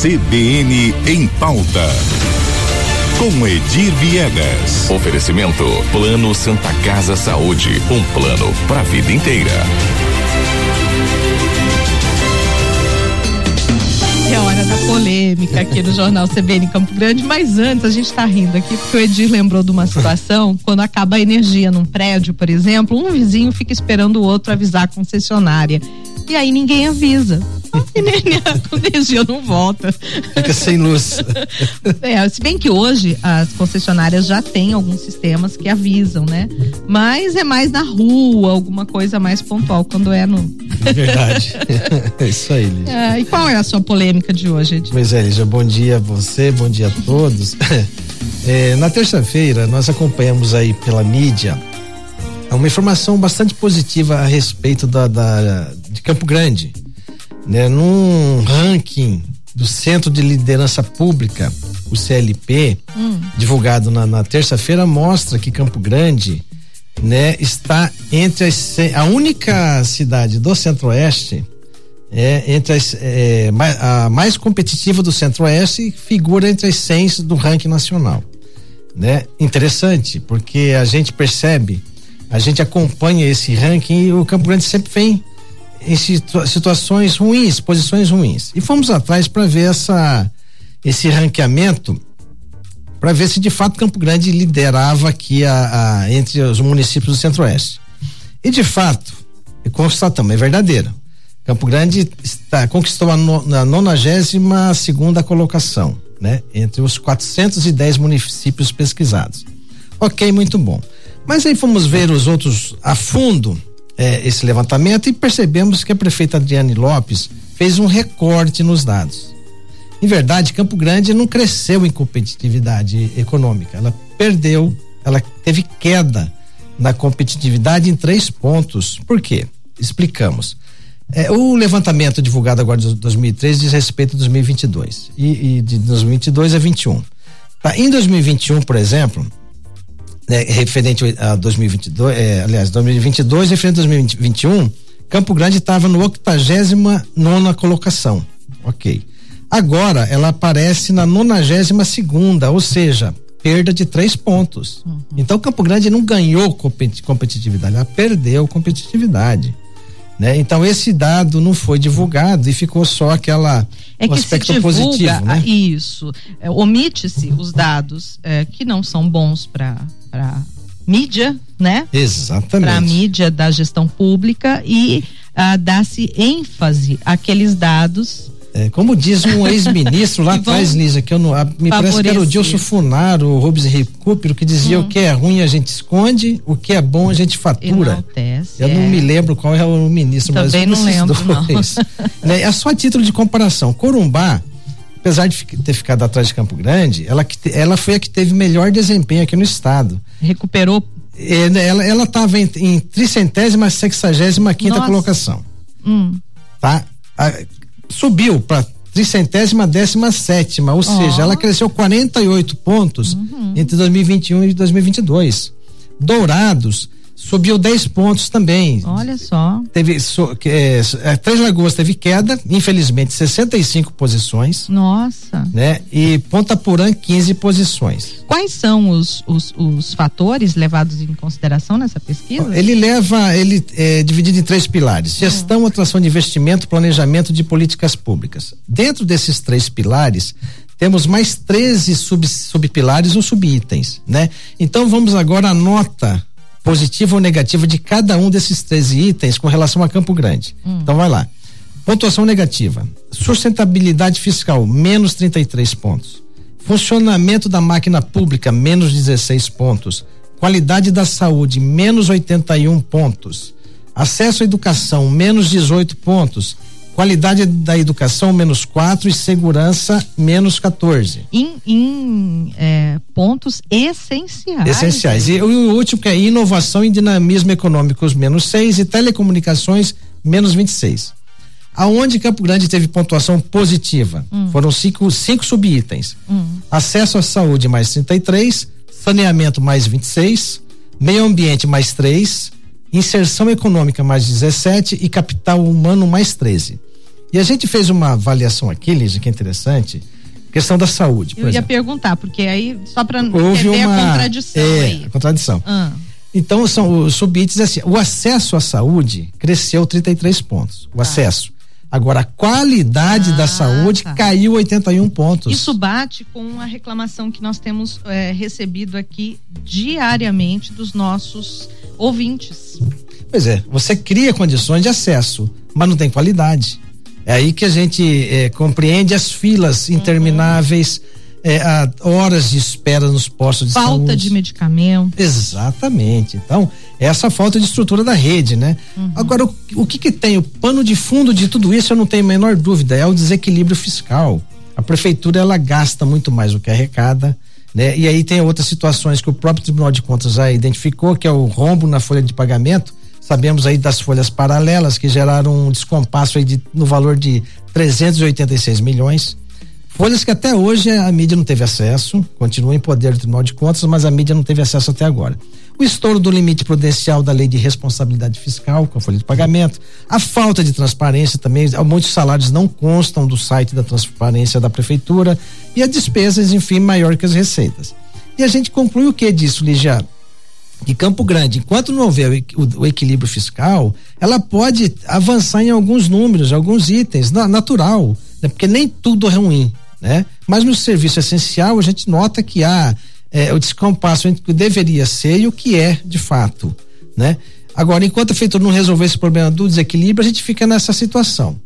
CBN em pauta. Com Edir Viegas. Oferecimento Plano Santa Casa Saúde, um plano para a vida inteira. É hora da polêmica aqui no Jornal CBN Campo Grande, mas antes a gente está rindo aqui porque o Edir lembrou de uma situação, quando acaba a energia num prédio, por exemplo, um vizinho fica esperando o outro avisar a concessionária. E aí ninguém avisa. A energia não volta. Fica sem luz. É, se bem que hoje as concessionárias já têm alguns sistemas que avisam, né? Mas é mais na rua, alguma coisa mais pontual, quando é no. É verdade. É isso aí, Lígia. É, e qual é a sua polêmica de hoje, Ed? Pois é, Lígia, bom dia a você, bom dia a todos. É, na terça-feira, nós acompanhamos aí pela mídia uma informação bastante positiva a respeito da, da de Campo Grande né, num ranking do Centro de Liderança Pública, o CLP, hum. divulgado na, na terça-feira, mostra que Campo Grande, né, está entre as a única cidade do Centro-Oeste é entre as é, a mais competitiva do Centro-Oeste figura entre as 100 do ranking nacional, né? Interessante, porque a gente percebe, a gente acompanha esse ranking e o Campo Grande sempre vem em situações ruins, posições ruins. E fomos atrás para ver essa esse ranqueamento para ver se de fato Campo Grande liderava aqui a, a entre os municípios do Centro-Oeste. E de fato, constatamos, é verdadeiro. Campo Grande está, conquistou a, no, a 92 segunda colocação, né? Entre os 410 municípios pesquisados. Ok, muito bom. Mas aí fomos ver os outros a fundo é, esse levantamento e percebemos que a prefeita Adriane Lopes fez um recorte nos dados. Em verdade, Campo Grande não cresceu em competitividade econômica, ela perdeu, ela teve queda na competitividade em três pontos. Por quê? Explicamos. É, o levantamento divulgado agora de 2003 diz respeito a 2022 e, e de 2022 a 21. Tá, em 2021, por exemplo, né, referente a 2022, é, aliás, 2022 referente a 2021, Campo Grande estava no 89 nona colocação. Ok. Agora ela aparece na 92 segunda, ou seja, perda de três pontos. Uhum. Então Campo Grande não ganhou competitividade, ela perdeu competitividade. Né? Então esse dado não foi divulgado e ficou só aquela é que aspecto divulga, positivo, né? Isso, é, omite-se os dados é, que não são bons para mídia, né? Exatamente. Para a mídia da gestão pública e uh, dá-se ênfase àqueles dados é, como diz um ex-ministro lá atrás, Lisa, que eu não, a, me favorecer. parece que era o Dilson Funaro, o Rubens Recupero, que dizia hum. o que é ruim a gente esconde, o que é bom a gente fatura. Enaltece, eu é. não me lembro qual é o ministro, Também mas não lembro, dois. né, é só a título de comparação. Corumbá, apesar de ter ficado atrás de Campo Grande, ela, ela foi a que teve melhor desempenho aqui no estado. Recuperou? É, né, ela estava em, em tricentésima, sexagésima quinta Nossa. colocação. Hum. Tá? A, subiu para tricentésima décima sétima, ou oh. seja, ela cresceu 48 pontos uhum. entre 2021 e 2022. Dourados subiu 10 pontos também. Olha só. Teve so, é, é, Três Lagoas teve queda, infelizmente 65 posições. Nossa. Né? E Ponta Porã 15 posições. Quais são os, os, os fatores levados em consideração nessa pesquisa? Ele leva, ele é dividido em três pilares: uhum. gestão, atração de investimento, planejamento de políticas públicas. Dentro desses três pilares, temos mais 13 sub, subpilares ou subitens, né? Então vamos agora à nota positiva ou negativa de cada um desses 13 itens com relação a Campo Grande. Hum. Então vai lá. Pontuação negativa. Sustentabilidade fiscal, menos 33 pontos. Funcionamento da máquina pública, menos 16 pontos. Qualidade da saúde, menos 81 pontos. Acesso à educação, menos 18 pontos Qualidade da educação, menos 4 e segurança, menos 14. Em, em é, pontos essenciais. Essenciais. E o último que é inovação e dinamismo econômicos, menos 6 e telecomunicações, menos 26. Aonde Campo Grande teve pontuação positiva? Hum. Foram cinco, cinco subitens. Hum. Acesso à saúde, mais 33. Saneamento, mais 26. Meio ambiente, mais 3. Inserção econômica, mais 17. E capital humano, mais 13. E a gente fez uma avaliação aqui, Lígia, que é interessante, questão da saúde. Eu ia exemplo. perguntar, porque aí, só para Houve uma, a contradição é, aí. A contradição. Ah. Então, são os subites assim, o acesso à saúde cresceu 33 pontos. O acesso. Agora, a qualidade Ah, da saúde tá. caiu 81 pontos. Isso bate com a reclamação que nós temos eh, recebido aqui diariamente dos nossos ouvintes. Pois é, você cria condições de acesso, mas não tem qualidade. É aí que a gente eh, compreende as filas intermináveis, eh, a horas de espera nos postos de Falta saúde. de medicamento. Exatamente. Então, essa falta de estrutura da rede, né? Agora, o, o que que tem? O pano de fundo de tudo isso, eu não tenho a menor dúvida, é o desequilíbrio fiscal. A prefeitura, ela gasta muito mais do que arrecada, né? E aí tem outras situações que o próprio Tribunal de Contas já identificou, que é o rombo na folha de pagamento. Sabemos aí das folhas paralelas que geraram um descompasso aí de, no valor de 386 milhões. Folhas que até hoje a mídia não teve acesso, continua em poder do Tribunal de Contas, mas a mídia não teve acesso até agora. O estouro do limite prudencial da lei de responsabilidade fiscal, com a folha de pagamento, a falta de transparência também, muitos salários não constam do site da transparência da prefeitura e as despesas, enfim, maior que as receitas. E a gente conclui o que disso, Ligia? Que Campo Grande, enquanto não houver o, equi- o- o equilíbrio fiscal, ela pode avançar em alguns números, alguns itens, na- natural, né? porque nem tudo é ruim, né? Mas no serviço essencial a gente nota que há eh, o descompasso entre o que deveria ser e o que é de fato, né? Agora, enquanto a prefeitura não resolver esse problema do desequilíbrio, a gente fica nessa situação.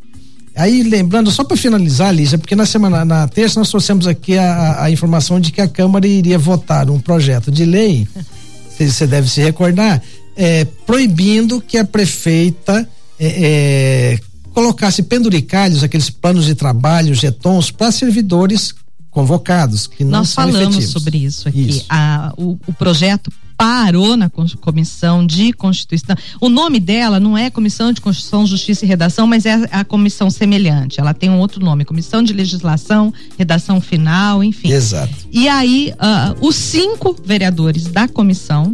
Aí, lembrando, só para finalizar, Lígia, porque na semana, na terça, nós trouxemos aqui a, a- informação de que a Câmara iria votar um projeto de lei, você deve se recordar, é, proibindo que a prefeita é, é, colocasse penduricalhos, aqueles planos de trabalho, jetons, para servidores convocados, que não Nós são falamos efetivos. sobre isso aqui. Isso. A- o, o projeto parou na comissão de Constituição. O nome dela não é Comissão de Constituição, Justiça e Redação, mas é a, comissão semelhante. Ela tem um outro nome, Comissão de Legislação, Redação Final, enfim. Exato. E aí, ah, os cinco vereadores da comissão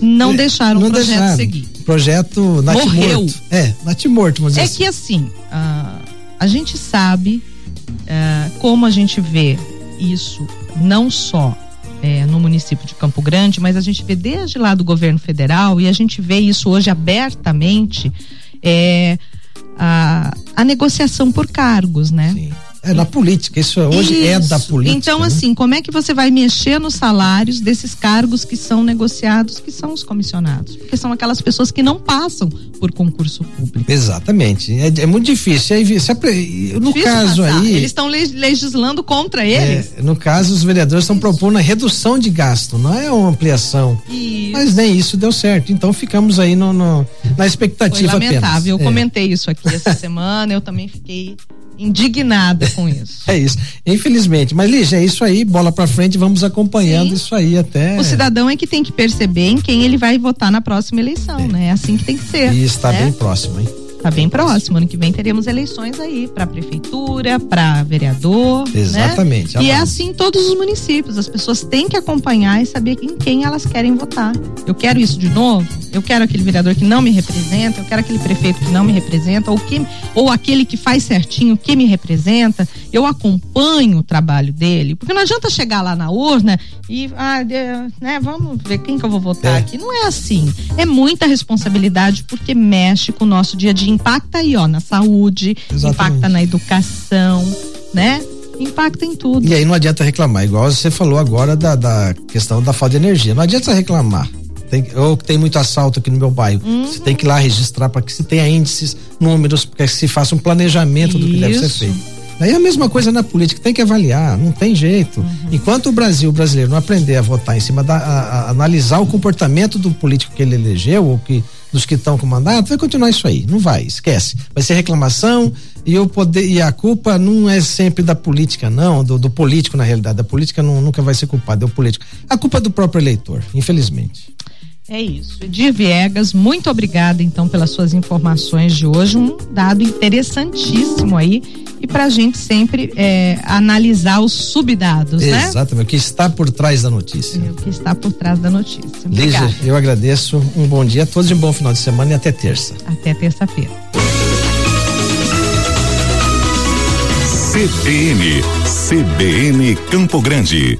não É, deixaram não o projeto deixaram. seguir. Projeto Morreu. natimorto. É, natimorto, vamos dizer É assim. que assim, ah, a gente sabe ah, como a gente vê isso não só eh, no município de Campo Grande, mas a gente vê desde lá do governo federal e a gente vê isso hoje abertamente é, a, a negociação por cargos, né? Sim. É na política, isso hoje é da Isso. política. Então, né? assim, como é que você vai mexer nos salários desses cargos que são negociados, que são os comissionados? Porque são aquelas pessoas que não passam por concurso público. Exatamente. É, é muito difícil. A pre- no Difícil caso passar. aí. Eles estão le- legislando contra eles. é, no caso, os vereadores estão propondo a redução de gasto, não é uma ampliação. Isso. Mas nem isso deu certo. Então ficamos aí no, no- na Foi expectativa lamentável. apenas. Eu É. comentei isso aqui essa semana, eu também fiquei indignada com isso. É isso. Infelizmente. Mas, Lígia, é isso aí, bola pra frente, vamos acompanhando Sim. isso aí até. O cidadão é que tem que perceber em quem ele vai votar na próxima eleição, né? É assim que tem que ser. E está né? bem próximo, hein? Tá bem próximo. Ano que vem teremos eleições aí para prefeitura, para vereador. Exatamente. Né? E é assim em todos os municípios. As pessoas têm que acompanhar e saber em quem elas querem votar. Eu quero isso de novo. Eu quero aquele vereador que não me representa. Eu quero aquele prefeito que não me representa ou que ou aquele que faz certinho que me representa. Eu acompanho o trabalho dele, porque não adianta chegar lá na urna e ah, né, vamos ver quem que eu vou votar É. aqui. Não é assim. É muita responsabilidade porque mexe com o nosso dia a dia, impacta aí, ó, na saúde, Exatamente. impacta na educação, né? Impacta em tudo. E aí não adianta reclamar, igual você falou agora da, da questão da falta de energia. Não adianta reclamar. Tem, ou que tem muito assalto aqui no meu bairro. Uhum. Você tem que ir lá registrar para que se tenha índices, números, para que se faça um planejamento do que deve ser Isso. feito. Daí é a mesma coisa na política, tem que avaliar, não tem jeito. Uhum. Enquanto o Brasil, o brasileiro, não aprender a votar em cima da. A, a- analisar o comportamento do político que ele elegeu, ou que dos que estão com mandato, vai continuar isso aí. Não vai, esquece. Vai ser reclamação e o poder e a culpa não é sempre da política, não, do, do político na realidade. A política não- nunca vai ser culpada, é o político. A culpa é do próprio eleitor, infelizmente. É isso. Edir Viegas, muito obrigada então pelas suas informações de hoje. Um dado interessantíssimo aí e pra gente sempre é, analisar os subdados, né? Exatamente, o que está por trás da notícia. O que está por trás da notícia. Lígia, eu agradeço. Um bom dia a todos e um bom final de semana e até terça. Até terça-feira. CBN, CBN Campo Grande.